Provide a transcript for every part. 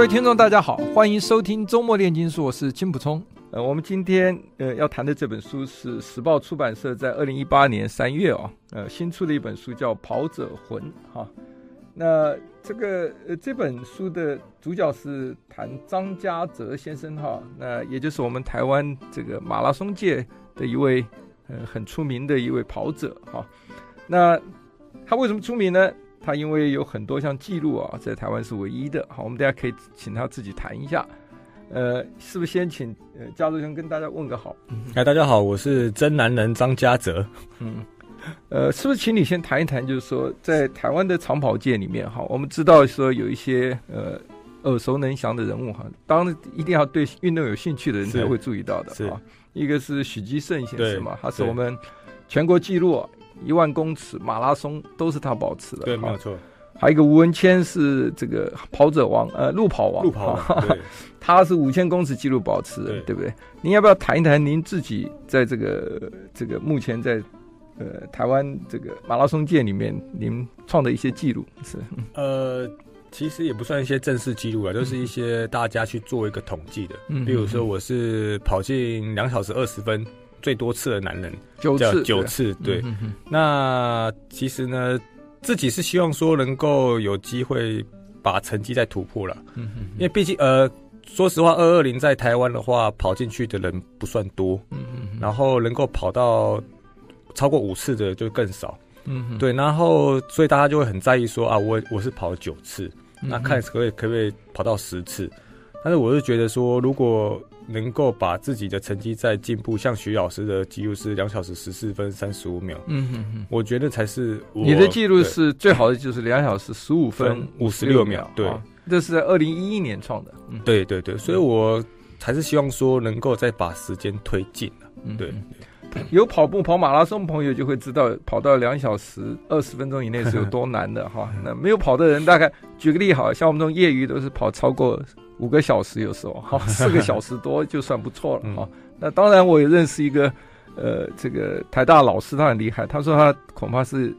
各位听众，大家好，欢迎收听周末炼金术，我是金普聪。呃，我们今天呃要谈的这本书是时报出版社在二零一八年三月啊，呃新出的一本书叫《跑者魂》哈。那这个呃这本书的主角是谈张家泽先生哈，那也就是我们台湾这个马拉松界的一位呃很出名的一位跑者哈。那他为什么出名呢？他因为有很多项记录啊，在台湾是唯一的。好，我们大家可以请他自己谈一下。呃，是不是先请呃家泽兄跟大家问个好？哎，大家好，我是真男人张家泽。嗯，呃，是不是请你先谈一谈，就是说在台湾的长跑界里面，哈，我们知道说有一些呃耳熟能详的人物哈，当然一定要对运动有兴趣的人才会注意到的啊。一个是许基胜先生嘛，他是我们全国纪录。一万公尺马拉松都是他保持的，对，没有错。还有一个吴文谦是这个跑者王，呃，路跑王，路跑王，对，他是五千公尺纪录保持人，对不对？您要不要谈一谈您自己在这个这个目前在呃台湾这个马拉松界里面您创的一些记录？是，呃，其实也不算一些正式记录啊，都是一些大家去做一个统计的。嗯，比如说我是跑进两小时二十分。最多次的男人，九次，九次，对。嗯、哼哼那其实呢，自己是希望说能够有机会把成绩再突破了。嗯哼哼，因为毕竟呃，说实话，二二零在台湾的话，跑进去的人不算多。嗯嗯。然后能够跑到超过五次的就更少。嗯哼。对，然后所以大家就会很在意说啊，我我是跑了九次，嗯、那看可不可以可不可以跑到十次？但是我是觉得说，如果能够把自己的成绩再进步，像徐老师的记录是两小时十四分三十五秒，嗯哼哼，我觉得才是我你的记录是最好的，就是两小时十五分五十六秒，对，这是在二零一一年创的，嗯、对对对，所以我还是希望说能够再把时间推进了，嗯、对。有跑步跑马拉松朋友就会知道，跑到两小时二十分钟以内是有多难的哈。那没有跑的人，大概举个例，好像我们这种业余都是跑超过五个小时，有时候哈 四个小时多就算不错了哈。那当然，我也认识一个呃，这个台大老师，他很厉害。他说他恐怕是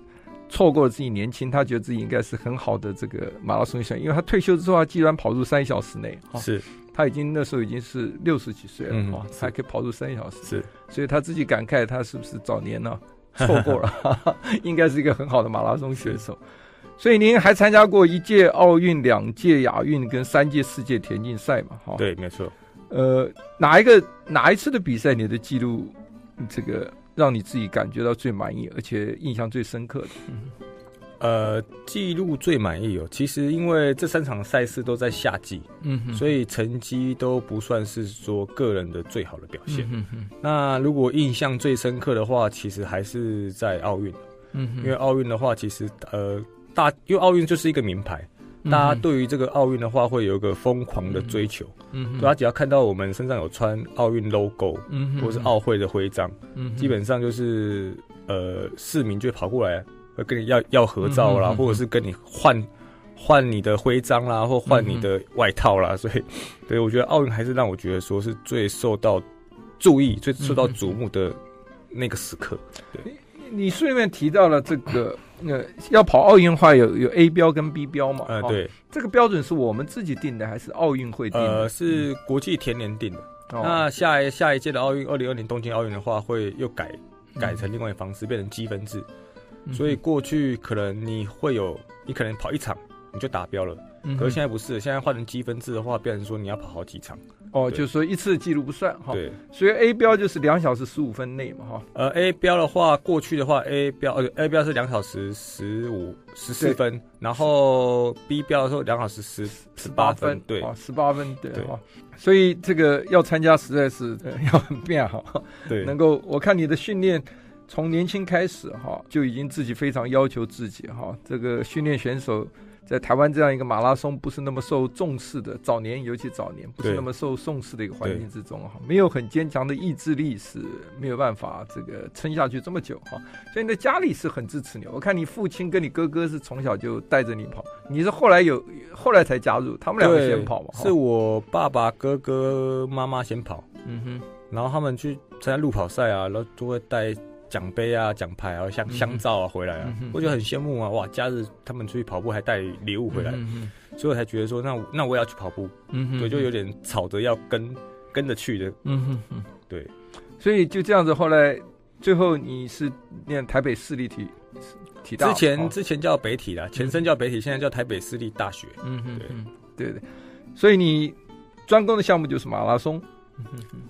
错过了自己年轻，他觉得自己应该是很好的这个马拉松选手，因为他退休之后，他居然跑入三小时内哈。是。他已经那时候已经是六十几岁了，嗯、哦，才可以跑出三小时，是，所以他自己感慨，他是不是早年呢、啊、错过了？应该是一个很好的马拉松选手。所以您还参加过一届奥运、两届亚运跟三届世界田径赛嘛？哈，对，没错。呃，哪一个哪一次的比赛，你的记录这个让你自己感觉到最满意，而且印象最深刻的？嗯呃，记录最满意哦。其实因为这三场赛事都在夏季，嗯哼，所以成绩都不算是说个人的最好的表现。嗯哼，那如果印象最深刻的话，其实还是在奥运。嗯哼，因为奥运的话，其实呃大，因为奥运就是一个名牌，大家对于这个奥运的话会有一个疯狂的追求。嗯哼，大家只要看到我们身上有穿奥运 logo，嗯哼，或是奥会的徽章，嗯哼，基本上就是呃市民就会跑过来。会跟你要要合照啦，或者是跟你换换你的徽章啦，或换你的外套啦。嗯、所以，对我觉得奥运还是让我觉得说是最受到注意、最受到瞩目的那个时刻。对，你书里面提到了这个，呃，要跑奥运的话有有 A 标跟 B 标嘛？呃，对，这个标准是我们自己定的还是奥运会定的？呃，是国际田联定的。嗯、那下一下一届的奥运，二零二零东京奥运的话，会又改改成另外一方式，嗯、变成积分制。所以过去可能你会有，你可能跑一场你就达标了，嗯、可是现在不是，现在换成积分制的话，变成说你要跑好几场。哦，就是说一次记录不算哈。对，所以 A 标就是两小时十五分内嘛哈。呃，A 标的话，过去的话 A 标呃 A 标是两小时十五十四分，然后 B 标的时候两小时十十八分，对，十八分对哈。所以这个要参加实在是 要很变好，对，能够我看你的训练。从年轻开始哈，就已经自己非常要求自己哈。这个训练选手在台湾这样一个马拉松不是那么受重视的早年，尤其早年不是那么受重视的一个环境之中哈，没有很坚强的意志力是没有办法这个撑下去这么久哈。所以你的家里是很支持你，我看你父亲跟你哥哥是从小就带着你跑，你是后来有 后来才加入，他们两个先跑嘛？是我爸爸、哥哥、妈妈先跑，嗯哼，然后他们去参加路跑赛啊，然后都会带。奖杯啊，奖牌啊，像香皂啊，回来啊，我觉得很羡慕啊！哇，假日他们出去跑步还带礼物回来，所以我才觉得说，那那我也要去跑步，对，就有点吵着要跟跟着去的，嗯哼哼，对，所以就这样子，后来最后你是念台北市立体体大，之前、哦、之前叫北体啦，前身叫北体，嗯、现在叫台北市立大学，嗯哼，对。对对，所以你专攻的项目就是马拉松。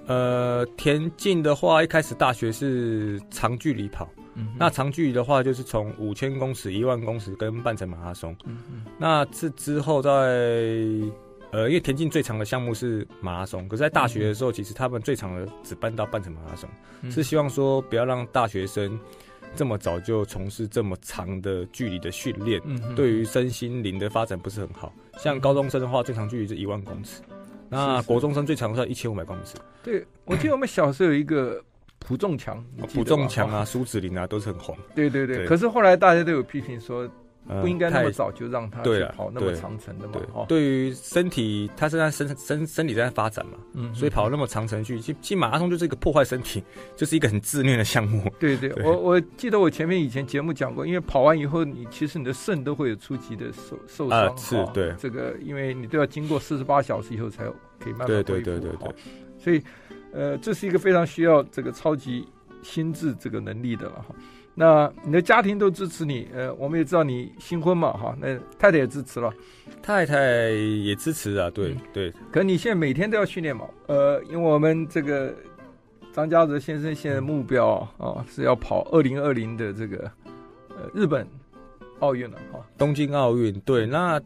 呃，田径的话，一开始大学是长距离跑，嗯、那长距离的话就是从五千公尺、一万公尺跟半程马拉松。嗯、那这之后在呃，因为田径最长的项目是马拉松，可是在大学的时候，其实他们最长的只办到半程马拉松，嗯、是希望说不要让大学生这么早就从事这么长的距离的训练，嗯、对于身心灵的发展不是很好。像高中生的话，最长距离是一万公尺。那国中生最长是一千五百公尺。对，我记得我们小时候有一个朴仲强，朴仲强啊，苏子林啊，都是很红。对对对。可是后来大家都有批评说，不应该那么早就让他去跑那么长程的嘛。对，对于身体，他是在身身身体在发展嘛，嗯，所以跑那么长程去，其实马拉松就是一个破坏身体，就是一个很自虐的项目。对对，我我记得我前面以前节目讲过，因为跑完以后，你其实你的肾都会有初级的受受伤。是，对。这个因为你都要经过四十八小时以后才有。可以慢慢恢复，对对对对对，所以，呃，这是一个非常需要这个超级心智这个能力的了哈。那你的家庭都支持你，呃，我们也知道你新婚嘛哈，那太太也支持了，太太也支持啊，对、嗯、对。可你现在每天都要训练嘛？呃，因为我们这个张家泽先生现在目标啊、哦、是要跑二零二零的这个呃日本奥运了哈，东京奥运对那。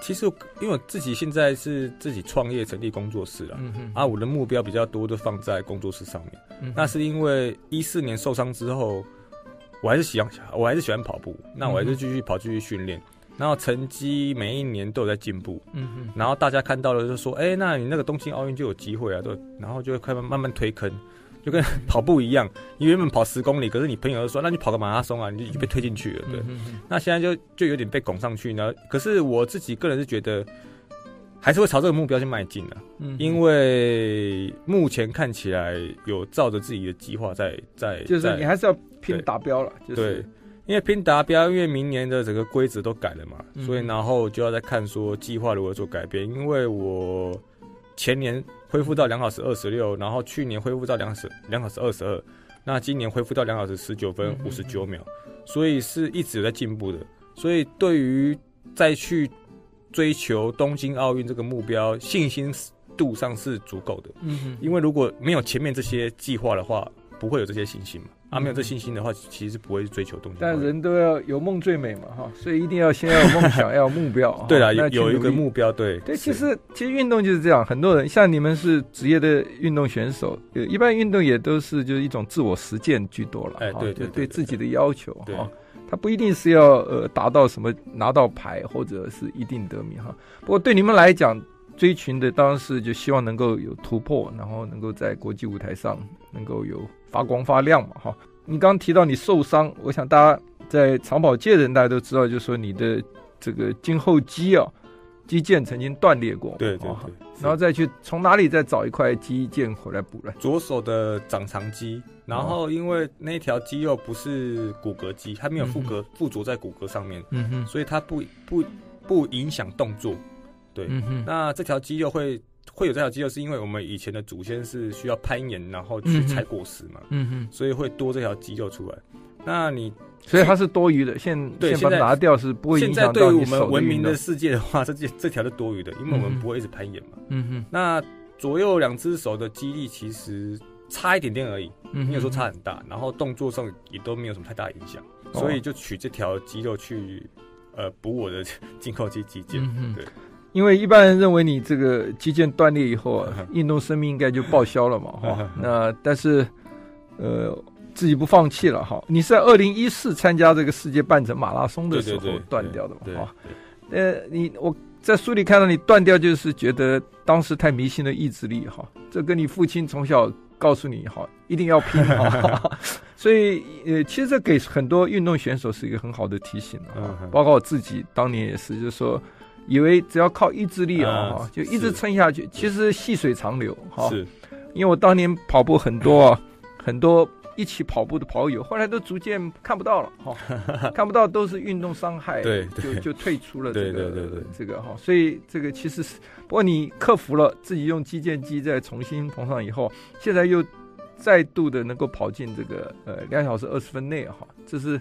其实，因为我自己现在是自己创业成立工作室了，嗯、哼啊，我的目标比较多都放在工作室上面。嗯、那是因为一四年受伤之后，我还是喜欢，我还是喜欢跑步，那我还是继续跑，继续训练，然后成绩每一年都有在进步。嗯哼然后大家看到了就说，哎、欸，那你那个东京奥运就有机会啊，对，然后就会开始慢慢推坑。就跟跑步一样，你原本跑十公里，可是你朋友就说，那你跑个马拉松啊，你就被推进去了，对。嗯、哼哼，那现在就就有点被拱上去呢。可是我自己个人是觉得，还是会朝这个目标去迈进的。嗯，因为目前看起来有照着自己的计划在在，就是你还是要拼达标了。对，就是、因为拼达标，因为明年的整个规则都改了嘛，嗯、所以然后就要再看说计划如何做改变。因为我前年。恢复到两小时二十六，然后去年恢复到两小时两小时二十二，那今年恢复到两小时十九分五十九秒，所以是一直有在进步的。所以对于再去追求东京奥运这个目标，信心度上是足够的。嗯哼，因为如果没有前面这些计划的话，不会有这些信心嘛。啊，没有这信心的话，其实是不会追求东西。但人都要有梦最美嘛，哈，所以一定要先要有梦想，要有目标。对啦，有有一个目标，对。对，其实其实运动就是这样，很多人像你们是职业的运动选手，一般运动也都是就是一种自我实践居多了。哎，对对对，自己的要求哈，他不一定是要呃达到什么拿到牌或者是一定得名哈。不过对你们来讲，追寻的当然是就希望能够有突破，然后能够在国际舞台上能够有。发光发亮嘛，哈！你刚刚提到你受伤，我想大家在长跑界的人大家都知道，就是说你的这个胫后肌啊，肌腱曾经断裂过，对对对，然后再去从哪里再找一块肌腱回来补了？左手的掌长肌，然后因为那条肌肉不是骨骼肌，它没有附着附着在骨骼上面，嗯哼，所以它不不不影响动作，对，嗯哼，那这条肌肉会。会有这条肌肉，是因为我们以前的祖先是需要攀岩，然后去采果实嘛，嗯哼，所以会多这条肌肉出来。那你所以它是多余的，现对现在拿掉是不会影响到你手的。现在对于我们文明的世界的话，这这这条是多余的，因为我们不会一直攀岩嘛，嗯哼。那左右两只手的肌力其实差一点点而已，没有说差很大，然后动作上也都没有什么太大影响，所以就取这条肌肉去呃补我的 进口肌肌腱，对。因为一般人认为你这个肌腱断裂以后啊，运动生命应该就报销了嘛，哈。那但是，呃，自己不放弃了哈。你是在二零一四参加这个世界半程马拉松的时候断掉的嘛，哈。呃，你我在书里看到你断掉，就是觉得当时太迷信的意志力哈。这跟你父亲从小告诉你哈，一定要拼哈。所以呃，其实这给很多运动选手是一个很好的提醒啊。包括我自己当年也是，就是说，以为只要靠意志力啊，哈，就一直撑下去。其实细水长流哈。是。因为我当年跑步很多啊，很多。一起跑步的跑友，后来都逐渐看不到了哈，看不到都是运动伤害，对，就就退出了这个，对对对对，这个哈，所以这个其实是，不过你克服了自己用肌腱机再重新缝上以后，现在又再度的能够跑进这个呃两小时二十分内哈，这是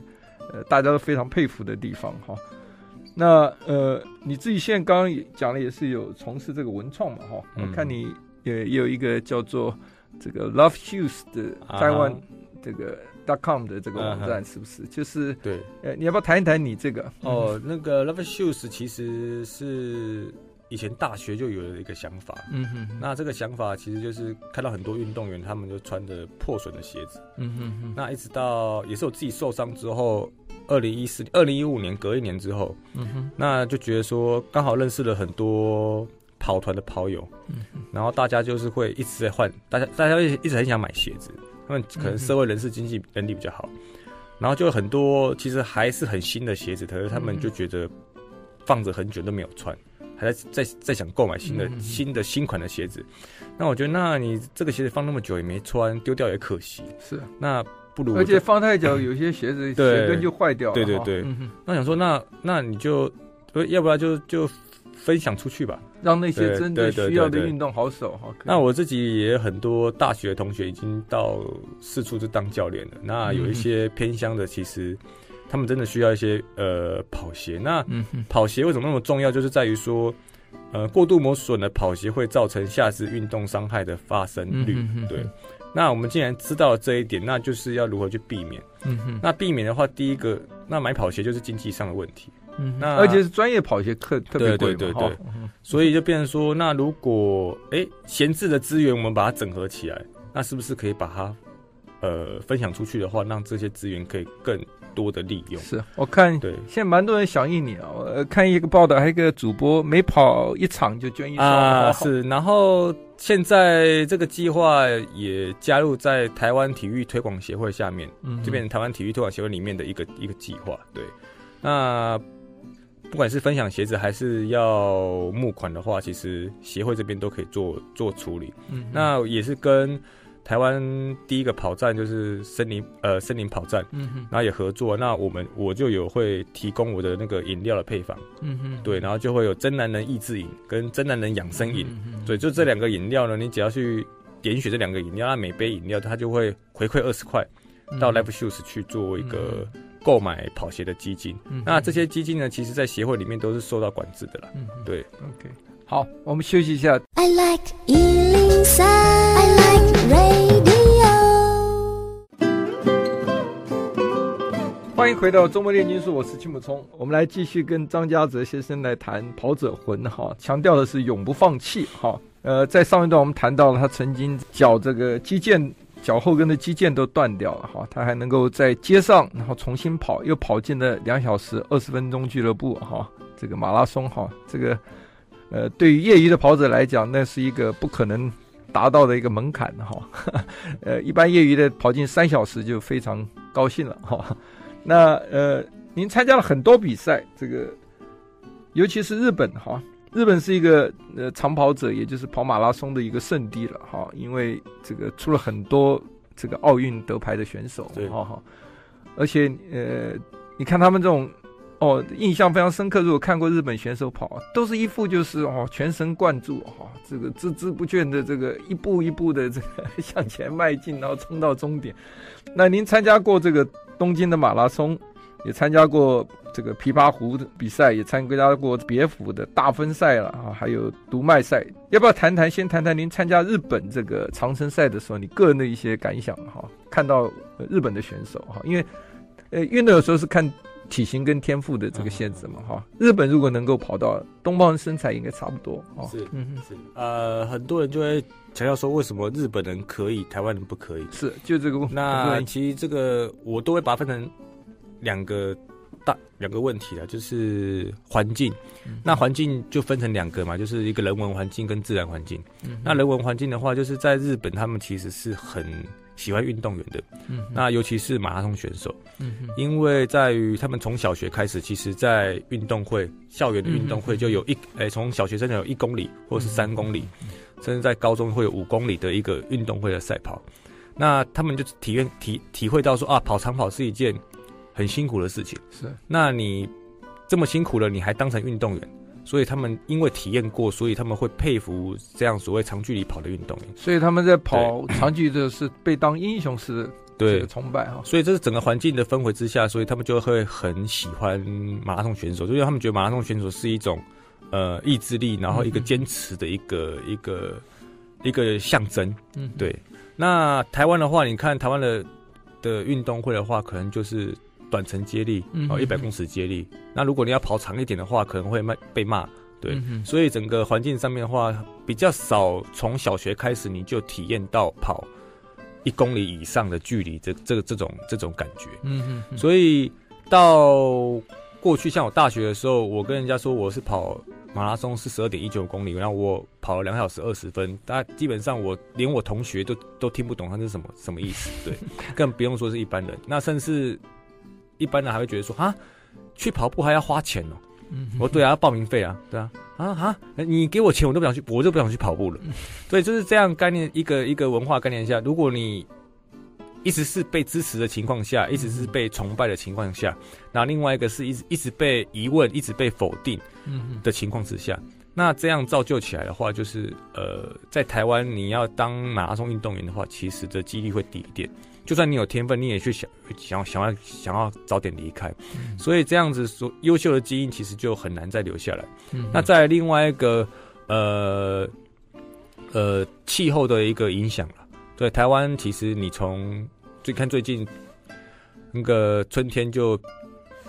呃大家都非常佩服的地方哈。那呃你自己现在刚刚也讲了，也是有从事这个文创嘛哈，我看你也也有一个叫做这个 Love Shoes 的台湾。这个 dot com 的这个网站是不是？Uh. 就是对，呃，你要不要谈一谈你这个？哦，那个 Love Shoes 其实是以前大学就有了一个想法。嗯哼，哼，那这个想法其实就是看到很多运动员他们就穿着破损的鞋子。嗯哼哼。那一直到也是我自己受伤之后，二零一四、二零一五年隔一年之后，嗯哼，那就觉得说刚好认识了很多跑团的跑友。嗯哼，然后大家就是会一直在换，大家大家一直很想买鞋子。他们可能社会人士经济能力比较好，然后就很多其实还是很新的鞋子，可是他们就觉得放着很久都没有穿，还在在在想购买新的新的新款的鞋子。那我觉得，那你这个鞋子放那么久也没穿，丢掉也可惜。是，那不如而且放太久，有些鞋子鞋跟就坏掉了。对对对。那想说，那那你就不要不然就就。分享出去吧，让那些真的需要的运动好手哈。那我自己也有很多大学同学已经到四处去当教练了。那有一些偏乡的，其实他们真的需要一些呃跑鞋。那跑鞋为什么那么重要？就是在于说，呃，过度磨损的跑鞋会造成下肢运动伤害的发生率。对。那我们既然知道了这一点，那就是要如何去避免。嗯哼那避免的话，第一个，那买跑鞋就是经济上的问题。嗯，那而且是专业跑鞋特特别贵，对对对，所以就变成说，那如果哎闲置的资源我们把它整合起来，那是不是可以把它呃分享出去的话，让这些资源可以更多的利用？是我看对，现在蛮多人响应你啊，我看一个报道，还有一个主播每跑一场就捐一双啊，是，然后现在这个计划也加入在台湾体育推广协会下面，嗯，就变成台湾体育推广协会里面的一个一个计划，对，那。不管是分享鞋子还是要募款的话，其实协会这边都可以做做处理。嗯，那也是跟台湾第一个跑站就是森林呃森林跑站，嗯哼，然后也合作。那我们我就有会提供我的那个饮料的配方，嗯哼，对，然后就会有真男人益智饮跟真男人养生饮，嗯，对，就这两个饮料呢，你只要去点选这两个饮料，那每杯饮料它就会回馈二十块到 Live Shoes 去做一个。购买跑鞋的基金，嗯、那这些基金呢，其实，在协会里面都是受到管制的啦。嗯，对，OK，好，我们休息一下。I like 103, I like radio。欢迎回到周末炼金术，我是金木聪。我们来继续跟张家泽先生来谈跑者魂哈，强调的是永不放弃哈。呃，在上一段我们谈到了他曾经脚这个肌腱。脚后跟的肌腱都断掉了哈，他还能够在街上，然后重新跑，又跑进了两小时二十分钟俱乐部哈，这个马拉松哈，这个呃，对于业余的跑者来讲，那是一个不可能达到的一个门槛哈，呃，一般业余的跑进三小时就非常高兴了哈。那呃，您参加了很多比赛，这个尤其是日本哈。日本是一个呃长跑者，也就是跑马拉松的一个圣地了哈，因为这个出了很多这个奥运得牌的选手，对哈哈，而且呃，你看他们这种哦，印象非常深刻。如果看过日本选手跑，都是一副就是哦全神贯注哈，这个孜孜不倦的这个一步一步的这个 向前迈进，然后冲到终点。那您参加过这个东京的马拉松，也参加过。这个琵琶湖的比赛也参加过别府的大分赛了啊，还有读卖赛，要不要谈谈？先谈谈您参加日本这个长城赛的时候，你个人的一些感想哈？看到日本的选手哈，因为呃运动有时候是看体型跟天赋的这个限制嘛哈。日本如果能够跑到东方人身材应该差不多啊。是，嗯哼，是。呃，很多人就会强调说，为什么日本人可以，台湾人不可以？是，就这个问题。那其实这个我都会把它分成两个。大两个问题啊，就是环境。那环境就分成两个嘛，就是一个人文环境跟自然环境。那人文环境的话，就是在日本，他们其实是很喜欢运动员的。嗯那尤其是马拉松选手。因为在于他们从小学开始，其实在运动会、校园的运动会就有一诶，从小学生有一公里或者是三公里，甚至在高中会有五公里的一个运动会的赛跑。那他们就体验体体会到说啊，跑长跑是一件很辛苦的事情。是，那你这么辛苦了，你还当成运动员，所以他们因为体验过，所以他们会佩服这样所谓长距离跑的运动员。所以他们在跑长距离的是被当英雄似的，对，崇拜哈。所以这是整个环境的氛围之下，所以他们就会很喜欢马拉松选手，就因为他们觉得马拉松选手是一种呃意志力，然后一个坚持的一个、嗯、一个一个象征。嗯，对。那台湾的话，你看台湾的的运动会的话，可能就是短程接力，哦，一百公尺接力。那如果你要跑长一点的话，可能会骂被骂，对。嗯、所以整个环境上面的话，比较少从小学开始你就体验到跑一公里以上的距离，这这个这种这种感觉。嗯哼。所以到过去，像我大学的时候，我跟人家说我是跑。马拉松是十二点一九公里，然后我跑了两小时二十分，大家基本上我连我同学都都听不懂他是什么什么意思，对，更不用说是一般人。那甚至一般人还会觉得说啊，去跑步还要花钱哦。我说对啊，要报名费啊，对啊，啊啊，你给我钱我都不想去，我就不想去跑步了。所以就是这样概念，一个一个文化概念下，如果你。一直是被支持的情况下，一直是被崇拜的情况下，那另外一个是一直一直被疑问、一直被否定的情况之下，那这样造就起来的话，就是呃，在台湾你要当马拉松运动员的话，其实的几率会低一点。就算你有天分，你也去想想想要想要早点离开，所以这样子说，优秀的基因其实就很难再留下来。那在另外一个呃呃气候的一个影响了。对台湾，其实你从最看最近那个春天就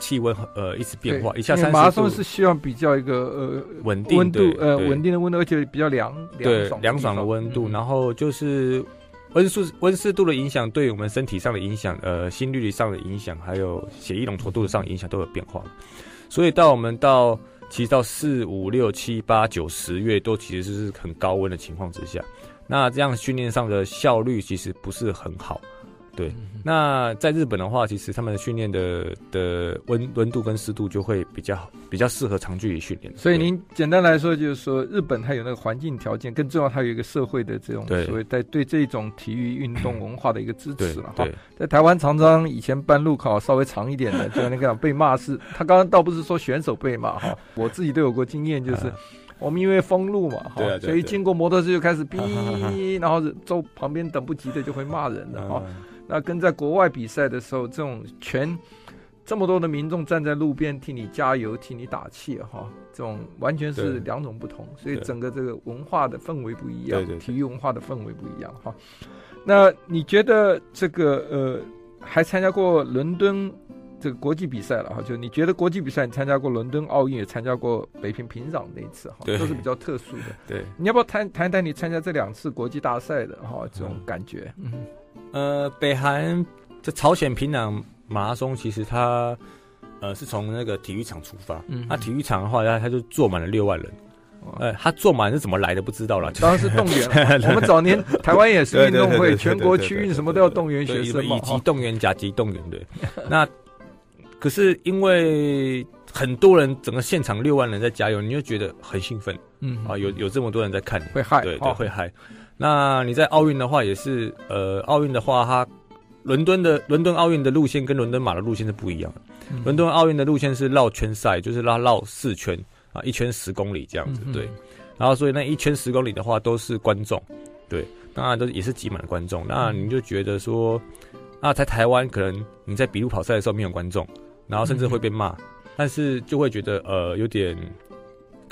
气温呃一直变化，一下三十度。马拉松是希望比较一个呃稳定温度呃稳定的温度，而且比较凉对凉爽的温度。然后就是温湿温湿度的影响，对我们身体上的影响，呃心率上的影响，还有血液浓稠度上影响都有变化。所以到我们到其实到四五六七八九十月都其实是很高温的情况之下。那这样训练上的效率其实不是很好，对。那在日本的话，其实他们的训练的的温温度跟湿度就会比较比较适合长距离训练。所以您简单来说，就是说日本它有那个环境条件，更重要，它有一个社会的这种所谓在对这种体育运动文化的一个支持了哈。在台湾常常以前办路考稍微长一点的，就那个被骂是，他刚刚倒不是说选手被骂哈，我自己都有过经验，就是。我们因为封路嘛，哈，所以经过摩托车就开始 哔，然后周旁边等不及的就会骂人的哈。那跟在国外比赛的时候，这种全这么多的民众站在路边替你加油、替你打气哈，这种完全是两种不同，所以整个这个文化的氛围不一样，体育文化的氛围不一样哈。那你觉得这个呃，还参加过伦敦？这个国际比赛了哈，就你觉得国际比赛，你参加过伦敦奥运，也参加过北平平壤那一次哈，都是比较特殊的。对，你要不要谈谈谈你参加这两次国际大赛的哈这种感觉？嗯，呃，北韩这朝鲜平壤马拉松，其实它呃是从那个体育场出发，嗯哼，那体育场的话，它它就坐满了六万人。呃，他坐满是怎么来的不知道了，当然是动员。我们早年台湾也是运动会，全国区运什么都要动员学生嘛，以及动员、甲级动员对。那可是因为很多人，整个现场六万人在加油，你就觉得很兴奋，嗯啊，有有这么多人在看你，会嗨，对对会嗨。那你在奥运的话也是，呃，奥运的话，它伦敦的伦敦奥运的路线跟伦敦马的路线是不一样的。伦敦奥运的路线是绕圈赛，就是拉绕四圈啊，一圈十公里这样子，对。然后所以那一圈十公里的话都是观众，对，当然都也是挤满了观众。那你就觉得说，啊，在台湾可能你在比路跑赛的时候没有观众。然后甚至会被骂，嗯、但是就会觉得呃有点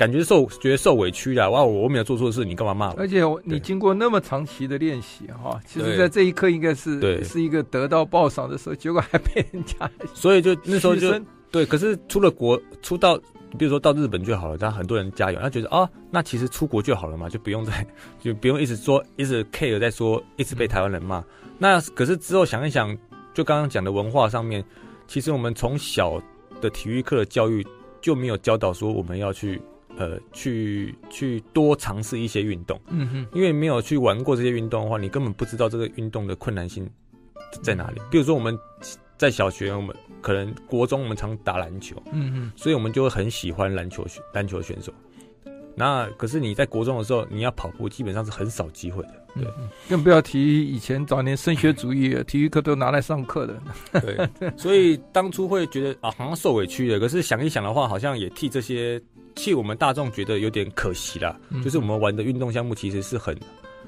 感觉受觉得受委屈了。哇，我没有做错事，你干嘛骂我？而且你经过那么长期的练习哈，其实在这一刻应该是对是一个得到报赏的时候，结果还被人家。所以就那时候就生对，可是出了国出到比如说到日本就好了，但很多人加油，他觉得啊、哦，那其实出国就好了嘛，就不用再 就不用一直说一直 care 在说，一直被台湾人骂。嗯、那可是之后想一想，就刚刚讲的文化上面。其实我们从小的体育课的教育就没有教导说我们要去呃去去多尝试一些运动，嗯哼，因为没有去玩过这些运动的话，你根本不知道这个运动的困难性在哪里。比如说我们在小学，我们可能国中我们常打篮球，嗯哼，所以我们就会很喜欢篮球篮球选手。那可是你在国中的时候，你要跑步基本上是很少机会的，对，更不要提以前早年升学主义，体育课都拿来上课的，对，所以当初会觉得啊，好像受委屈了。可是想一想的话，好像也替这些替我们大众觉得有点可惜啦。就是我们玩的运动项目其实是很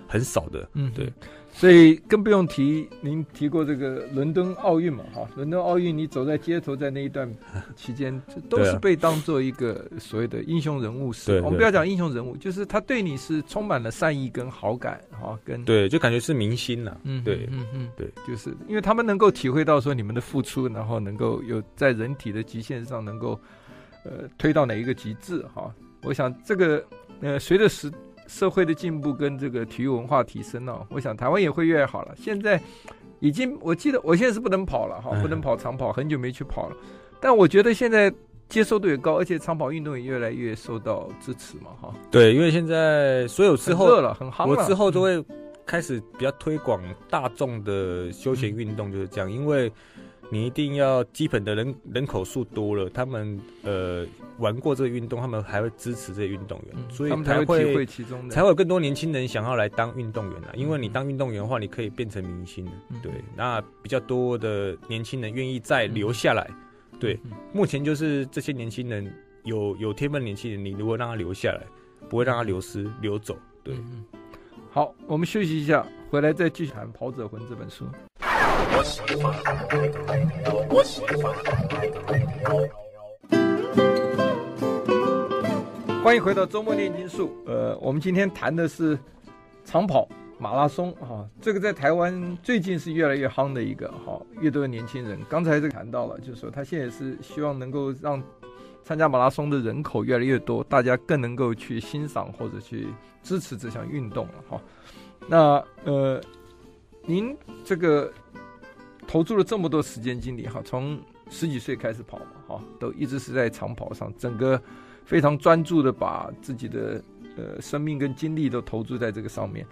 很少的，嗯，对。所以更不用提，您提过这个伦敦奥运嘛，哈，伦敦奥运你走在街头，在那一段期间，这都是被当做一个所谓的英雄人物。是，我们不要讲英雄人物，就是他对你是充满了善意跟好感，哈，跟对，就感觉是明星了。嗯，对，嗯嗯，对，就是因为他们能够体会到说你们的付出，然后能够有在人体的极限上能够呃推到哪一个极致，哈，我想这个呃随着时。社会的进步跟这个体育文化提升呢、哦，我想台湾也会越来越好了。现在已经，我记得我现在是不能跑了哈，不能跑长跑，很久没去跑了。但我觉得现在接受度也高，而且长跑运动也越来越受到支持嘛哈。对，因为现在所有之后热了，很夯了，我之后都会开始比较推广大众的休闲运动，就是这样，因为。你一定要基本的人人口数多了，他们呃玩过这个运动，他们还会支持这些运动员，嗯、所以才会，会体会其中的，才会有更多年轻人想要来当运动员啊。因为你当运动员的话，你可以变成明星，嗯、对，那比较多的年轻人愿意再留下来。嗯、对，嗯、目前就是这些年轻人有有天分年轻人，你如果让他留下来，不会让他流失流走。对，嗯、好，我们休息一下，回来再继续谈《跑者魂》这本书。欢迎回到周末炼金术。呃，我们今天谈的是长跑马拉松啊，这个在台湾最近是越来越夯的一个哈，越多的年轻人。刚才这个谈到了，就是说他现在是希望能够让参加马拉松的人口越来越多，大家更能够去欣赏或者去支持这项运动了哈。那呃，您这个。投注了这么多时间精力哈，从十几岁开始跑嘛哈，都一直是在长跑上，整个非常专注的把自己的呃生命跟精力都投注在这个上面，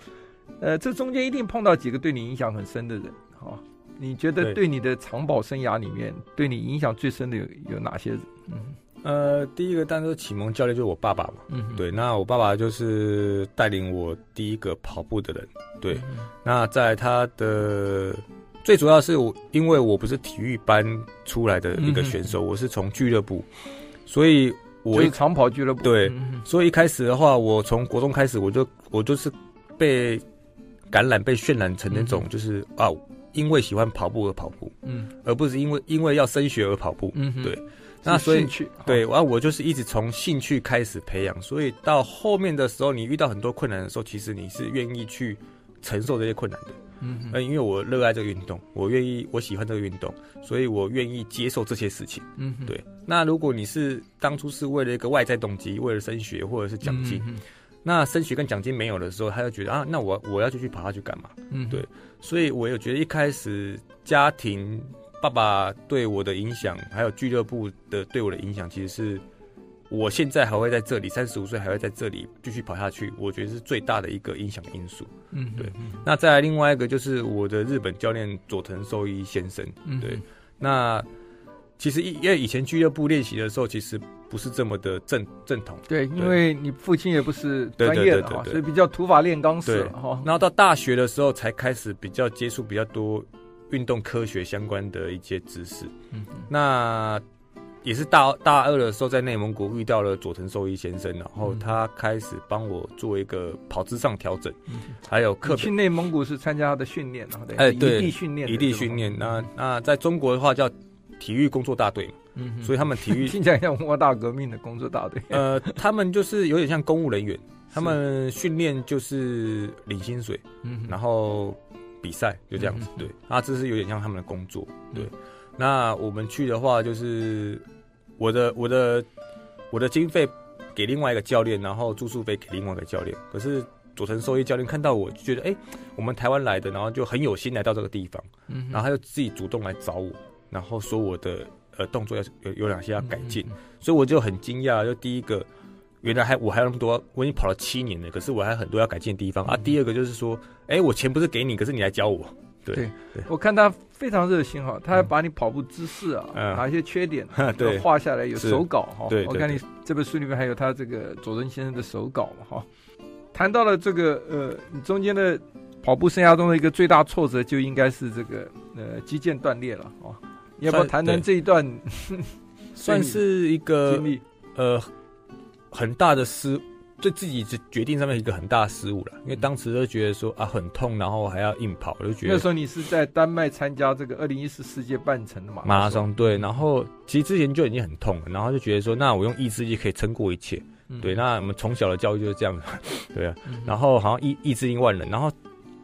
呃，这中间一定碰到几个对你影响很深的人哈。你觉得对你的长跑生涯里面，对你影响最深的有有哪些人？嗯，呃，第一个当然是启蒙教练就是我爸爸嘛，嗯，对，那我爸爸就是带领我第一个跑步的人，对，嗯、那在他的。最主要是我，因为我不是体育班出来的一个选手，嗯、我是从俱乐部，所以我一长跑俱乐部。对，嗯、所以一开始的话，我从国中开始，我就我就是被感染、被渲染成那种，就是、嗯、啊，因为喜欢跑步而跑步，嗯，而不是因为因为要升学而跑步，嗯，对，那所以对，然后我就是一直从兴趣开始培养，所以到后面的时候，你遇到很多困难的时候，其实你是愿意去承受这些困难的。嗯，因为我热爱这个运动，我愿意，我喜欢这个运动，所以我愿意接受这些事情。嗯，对。那如果你是当初是为了一个外在动机，为了升学或者是奖金，嗯、那升学跟奖金没有的时候，他就觉得啊，那我我要就去跑下去干嘛？嗯，对。所以我有觉得一开始家庭爸爸对我的影响，还有俱乐部的对我的影响，其实是。我现在还会在这里，三十五岁还会在这里继续跑下去，我觉得是最大的一个影响因素。嗯哼，对。那再来另外一个就是我的日本教练佐藤寿一先生。嗯哼，对。那其实因为以前俱乐部练习的时候，其实不是这么的正正统。对，因为你父亲也不是专业的哈，所以比较土法炼钢式哈。然后到大学的时候才开始比较接触比较多运动科学相关的一些知识。那。也是大大二的时候，在内蒙古遇到了佐藤寿一先生，然后他开始帮我做一个跑姿上调整，嗯、还有课。去内蒙古是参加他的训练，然后哎，对，异地训练，异地训练。那那在中国的话叫体育工作大队嘛，嗯、所以他们体育听起来像文化大革命的工作大队。呃，他们就是有点像公务人员，他们训练就是领薪水，嗯、然后比赛就这样子，对，啊，这是有点像他们的工作，对。嗯那我们去的话，就是我的我的我的经费给另外一个教练，然后住宿费给另外一个教练。可是佐藤寿一教练看到我就觉得，哎、欸，我们台湾来的，然后就很有心来到这个地方，嗯，然后他就自己主动来找我，然后说我的呃动作要有有哪些要改进，嗯嗯嗯，所以我就很惊讶，就第一个，原来还我还有那么多，我已经跑了七年了，可是我还有很多要改进的地方、嗯、啊。第二个就是说，哎、欸，我钱不是给你，可是你来教我。对，我看他非常热心哈，他还把你跑步姿势啊，嗯、哪一些缺点 都画下来，有手稿哈。对，我看你这本书里面还有他这个佐敦先生的手稿嘛哈。谈到了这个呃，你中间的跑步生涯中的一个最大挫折，就应该是这个呃肌腱断裂了啊。要不要谈谈这一段？算是一个经历呃很大的失。对自己决定上面一个很大的失误了，因为当时都觉得说啊很痛，然后还要硬跑，我就觉得那时候你是在丹麦参加这个二零一四世界半程的马马拉松，对，然后其实之前就已经很痛了，然后就觉得说那我用意志力可以撑过一切，嗯、对，那我们从小的教育就是这样子，对啊，嗯、然后好像意意志力万能，然后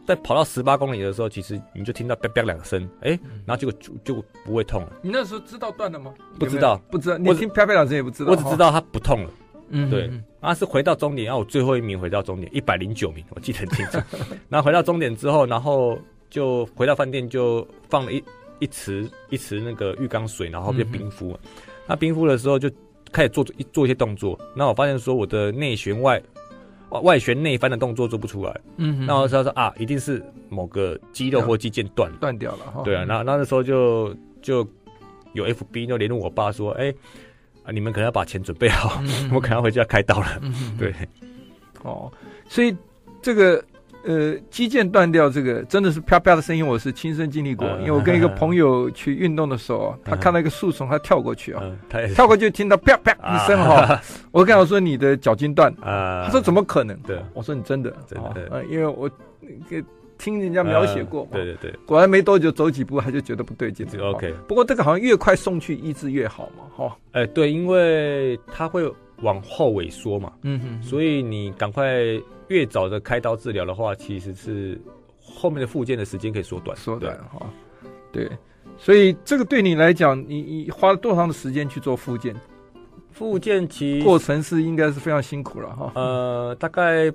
在跑到十八公里的时候，其实你就听到啪啪两声，哎，然后结果就就不会痛了。你那时候知道断了吗？不知道，不知道，你听啪啪两声也不知道，我只知道它不痛了。嗯，对，啊，是回到终点，然后我最后一名回到终点，一百零九名，我记得很清楚。然后回到终点之后，然后就回到饭店，就放了一一池一池那个浴缸水，然后就冰敷。嗯、那冰敷的时候就开始做一做一些动作，那我发现说我的内旋外外旋内翻的动作做不出来。嗯，那我知道说啊，一定是某个肌肉或肌腱断断掉了哈。对啊，那那时候就就有 FB 就联络我爸说，哎、欸。啊，你们可能要把钱准备好，我可能要回家开刀了。嗯、对，哦，所以这个呃肌腱断掉，这个真的是啪啪的声音，我是亲身经历过。嗯、因为我跟一个朋友去运动的时候，嗯、他看到一个树丛，他跳过去啊，跳过去听到啪啪一声哈，啊、我跟他说你的脚筋断，啊、他说怎么可能？对，我说你真的？真的、哦，因为我给。听人家描写过嘛、呃，对对对，果然没多久走几步他就觉得不对劲。这个 OK，不过这个好像越快送去医治越好嘛，哈。哎，对，因为它会往后萎缩嘛，嗯哼，所以你赶快越早的开刀治疗的话，其实是后面的复健的时间可以缩短，缩短哈。对，所以这个对你来讲，你你花了多长的时间去做复健？复健期过程是应该是非常辛苦了哈。呃，大概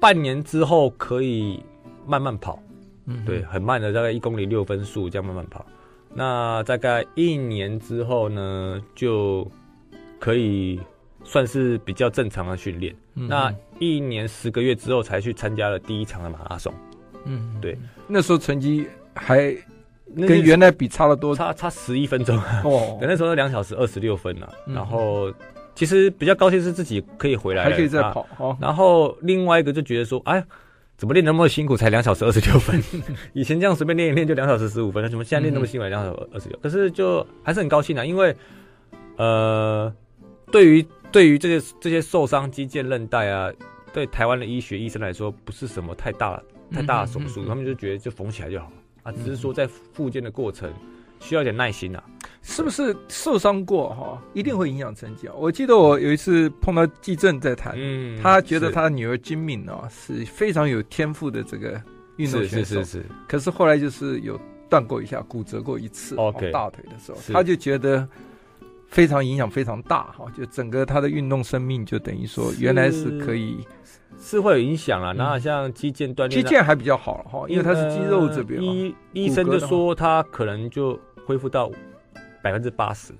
半年之后可以。慢慢跑，嗯，对，很慢的，大概一公里六分速这样慢慢跑。那大概一年之后呢，就可以算是比较正常的训练。嗯、那一年十个月之后才去参加了第一场的马拉松。嗯，对，那时候成绩还跟原来比差了多，差差十一分钟哦。对，那时候两小时二十六分了。嗯、然后其实比较高兴是自己可以回来，还可以再跑。啊、然后另外一个就觉得说，哎。怎么练那么辛苦才两小时二十六分？以前这样随便练一练就两小时十五分，那怎么现在练那么辛苦两小时二十六？可是就还是很高兴啊，因为呃，对于对于这些这些受伤肌腱韧带啊，对台湾的医学医生来说不是什么太大太大的手术，他们就觉得就缝起来就好啊，只是说在复健的过程需要点耐心啊。是不是受伤过哈，一定会影响成绩啊？我记得我有一次碰到季正在谈，嗯，他觉得他的女儿金敏哦是非常有天赋的这个运动选手，是是是，可是后来就是有断过一下，骨折过一次，OK，大腿的时候，他就觉得非常影响非常大哈，就整个他的运动生命就等于说原来是可以是会有影响啊。然后像肌腱断裂，肌腱还比较好哈，因为他是肌肉这边，医医生就说他可能就恢复到。百分之八十，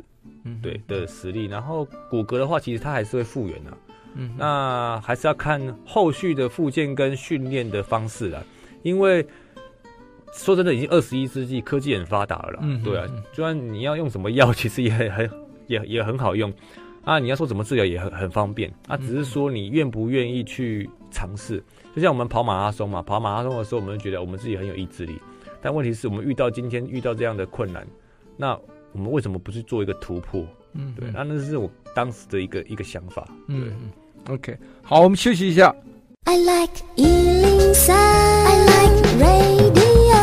嗯，对的实力。然后骨骼的话，其实它还是会复原的，嗯，那还是要看后续的复健跟训练的方式了。因为说真的，已经二十一世纪，科技很发达了啦，嗯哼，对啊，就算你要用什么药，其实也很也也很好用啊。你要说怎么治疗，也很很方便啊。只是说你愿不愿意去尝试。就像我们跑马拉松嘛，跑马拉松的时候，我们就觉得我们自己很有意志力，但问题是我们遇到今天遇到这样的困难，那。我们为什么不去做一个突破？嗯，对，那那是我当时的一个一个想法。嗯，OK，好，我们休息一下。I like 103, I like radio。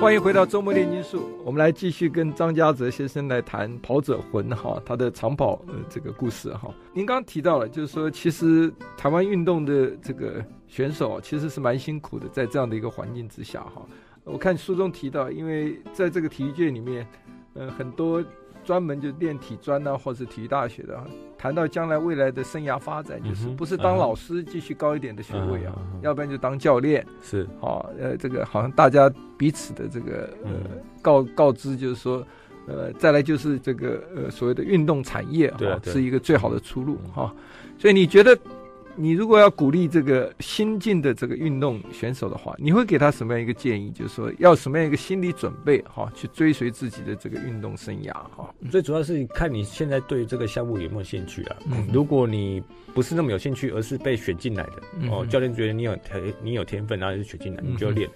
欢迎回到周末炼金术，我们来继续跟张家泽先生来谈跑者魂哈，他的长跑呃这个故事哈。您刚刚提到了，就是说其实台湾运动的这个选手其实是蛮辛苦的，在这样的一个环境之下哈。我看书中提到，因为在这个体育界里面，呃，很多专门就练体专啊，或者体育大学的，谈到将来未来的生涯发展，就是不是当老师继续高一点的学位啊，要不然就当教练。是，好，呃，这个好像大家彼此的这个呃告告知，就是说，呃，再来就是这个呃所谓的运动产业哈，是一个最好的出路哈。所以你觉得？你如果要鼓励这个新进的这个运动选手的话，你会给他什么样一个建议？就是说，要什么样一个心理准备哈，去追随自己的这个运动生涯哈。最主要是看你现在对这个项目有没有兴趣啊。嗯，如果你不是那么有兴趣，而是被选进来的哦，教练觉得你有天你有天分，然后就选进来，你就要练。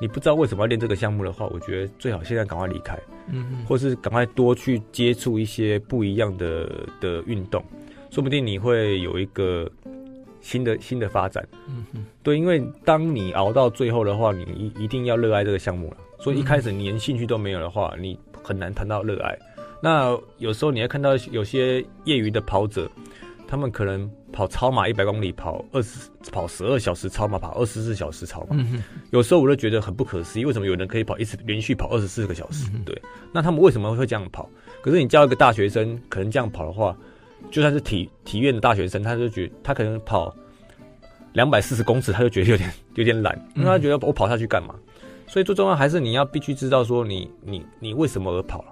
你不知道为什么要练这个项目的话，我觉得最好现在赶快离开，嗯，或是赶快多去接触一些不一样的的运动，说不定你会有一个。新的新的发展，嗯哼，对，因为当你熬到最后的话，你一一定要热爱这个项目了。所以一开始你连兴趣都没有的话，你很难谈到热爱。那有时候你会看到有些业余的跑者，他们可能跑超马一百公里，跑二十跑十二小时超马，跑二十四小时超马。有时候我就觉得很不可思议，为什么有人可以跑一次连续跑二十四个小时？对，那他们为什么会这样跑？可是你叫一个大学生，可能这样跑的话。就算是体体院的大学生，他就觉得他可能跑两百四十公尺，他就觉得有点 有点懒，因为他觉得我跑下去干嘛？所以最重要还是你要必须知道说你你你为什么而跑。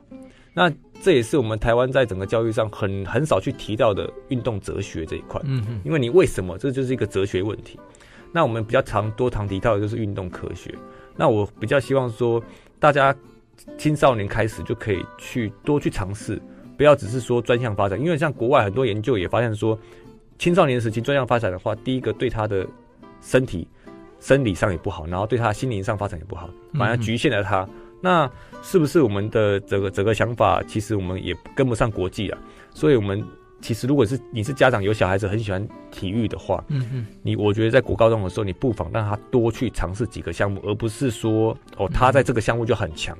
那这也是我们台湾在整个教育上很很少去提到的运动哲学这一块。嗯嗯，因为你为什么，这就是一个哲学问题。那我们比较常多常提到的就是运动科学。那我比较希望说，大家青少年开始就可以去多去尝试。不要只是说专项发展，因为像国外很多研究也发现说，青少年时期专项发展的话，第一个对他的身体生理上也不好，然后对他心灵上发展也不好，反而局限了他。嗯、那是不是我们的这个整个想法，其实我们也跟不上国际啊？所以，我们其实如果是你是家长有小孩子很喜欢体育的话，嗯嗯，你我觉得在国高中的时候，你不妨让他多去尝试几个项目，而不是说哦，他在这个项目就很强。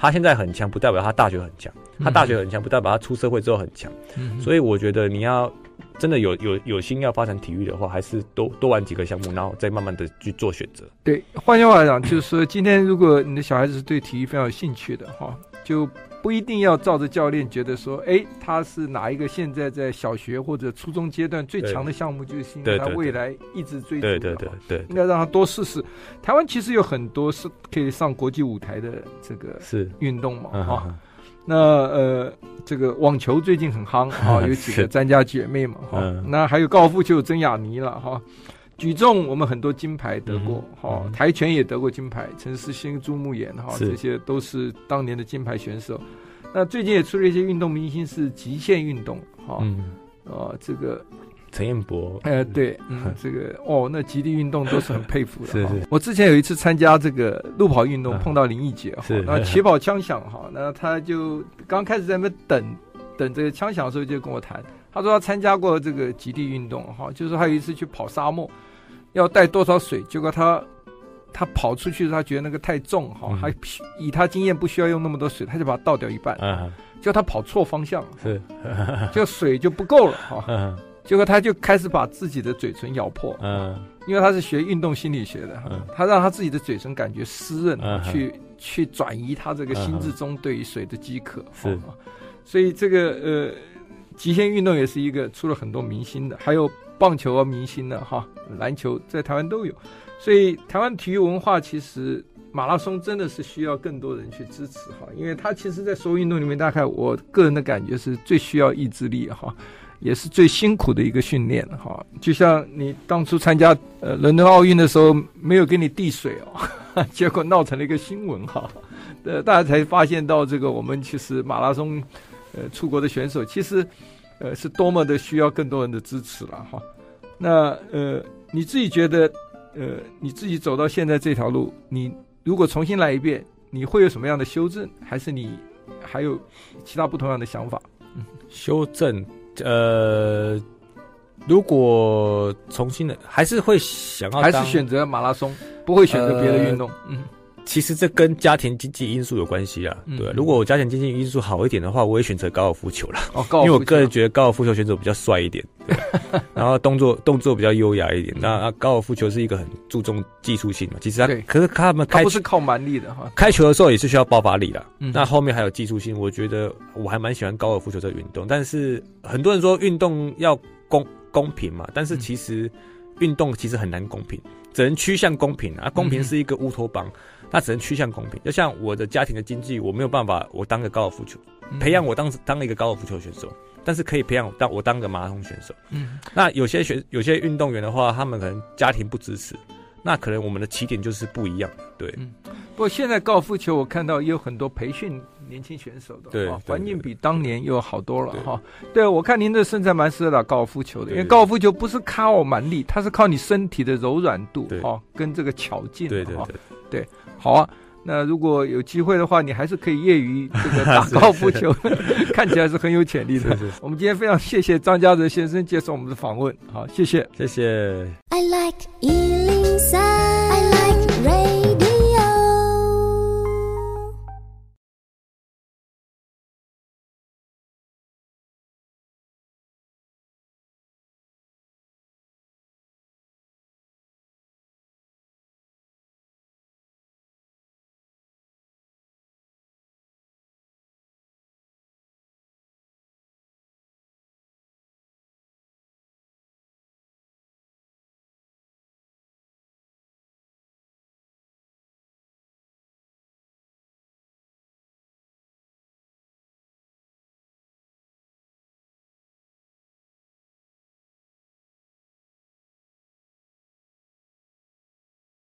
他现在很强，不代表他大学很强；他大学很强，不代表他出社会之后很强。嗯，所以我觉得你要真的有有有心要发展体育的话，还是多多玩几个项目，然后再慢慢的去做选择。对，换句话来讲，就是说，今天如果你的小孩子是对体育非常有兴趣的话，就。不一定要照着教练觉得说，哎，他是哪一个现在在小学或者初中阶段最强的项目，就是因为他未来一直追求的。对对对对，应该让他多试试。台湾其实有很多是可以上国际舞台的这个是运动嘛，哈。那呃，这个网球最近很夯啊，有几个专家姐妹嘛，哈。那还有高尔夫就有曾雅妮了，哈。举重我们很多金牌得过，哈、嗯。台拳也得过金牌，陈思兴、朱木炎，哈，这些都是当年的金牌选手。那最近也出了一些运动明星，是极限运动，哈，嗯，啊，这个陈彦博，哎，对，嗯，这个哦，那极地运动都是很佩服的。是是。我之前有一次参加这个路跑运动，碰到林毅杰，哈，那起跑枪响，哈，那他就刚开始在那边等，等这个枪响的时候就跟我谈，他说他参加过这个极地运动，哈，就是还有一次去跑沙漠。要带多少水？结果他他跑出去，他觉得那个太重哈，还以他经验不需要用那么多水，他就把它倒掉一半。嗯，结果他跑错方向，是，就水就不够了哈。嗯，结果他就开始把自己的嘴唇咬破。嗯，因为他是学运动心理学的，他让他自己的嘴唇感觉湿润，去去转移他这个心智中对于水的饥渴。是，所以这个呃，极限运动也是一个出了很多明星的，还有。棒球啊，明星的哈，篮球在台湾都有，所以台湾体育文化其实马拉松真的是需要更多人去支持哈，因为它其实，在所有运动里面，大概我个人的感觉是最需要意志力哈，也是最辛苦的一个训练哈。就像你当初参加呃伦敦奥运的时候，没有给你递水哦，结果闹成了一个新闻哈，呃，大家才发现到这个我们其实马拉松呃出国的选手其实。呃，是多么的需要更多人的支持了哈。那呃，你自己觉得，呃，你自己走到现在这条路，你如果重新来一遍，你会有什么样的修正？还是你还有其他不同样的想法？嗯，修正，呃，如果重新的，还是会想要，还是选择马拉松，不会选择别的运动。呃、嗯。其实这跟家庭经济因素有关系啊。对，如果我家庭经济因素好一点的话，我也选择高尔夫球啦。哦，高尔夫球，因为我个人觉得高尔夫球选手比较帅一点，对，然后动作动作比较优雅一点。那高尔夫球是一个很注重技术性嘛，其实他对可是他们开他不是靠蛮力的哈，开球的时候也是需要爆发力的。嗯，那后面还有技术性，我觉得我还蛮喜欢高尔夫球这个运动。但是很多人说运动要公公平嘛，但是其实运动其实很难公平，只能趋向公平啊。公平是一个乌托邦。嗯那只能趋向公平，就像我的家庭的经济，我没有办法，我当个高尔夫球，培养我当当了一个高尔夫球选手，但是可以培养我当我当个马拉松选手。嗯，那有些选有些运动员的话，他们可能家庭不支持，那可能我们的起点就是不一样。对，嗯，不过现在高尔夫球我看到也有很多培训年轻选手的，对，环境比当年又好多了哈。对，我看您的身材蛮适合打高尔夫球的，因为高尔夫球不是靠蛮力，它是靠你身体的柔软度哈，跟这个巧劲。对对对对。好啊，那如果有机会的话，你还是可以业余这个打 高尔夫球，看起来是很有潜力的。我们今天非常谢谢张家泽先生接受我们的访问，好，谢谢，谢谢。I like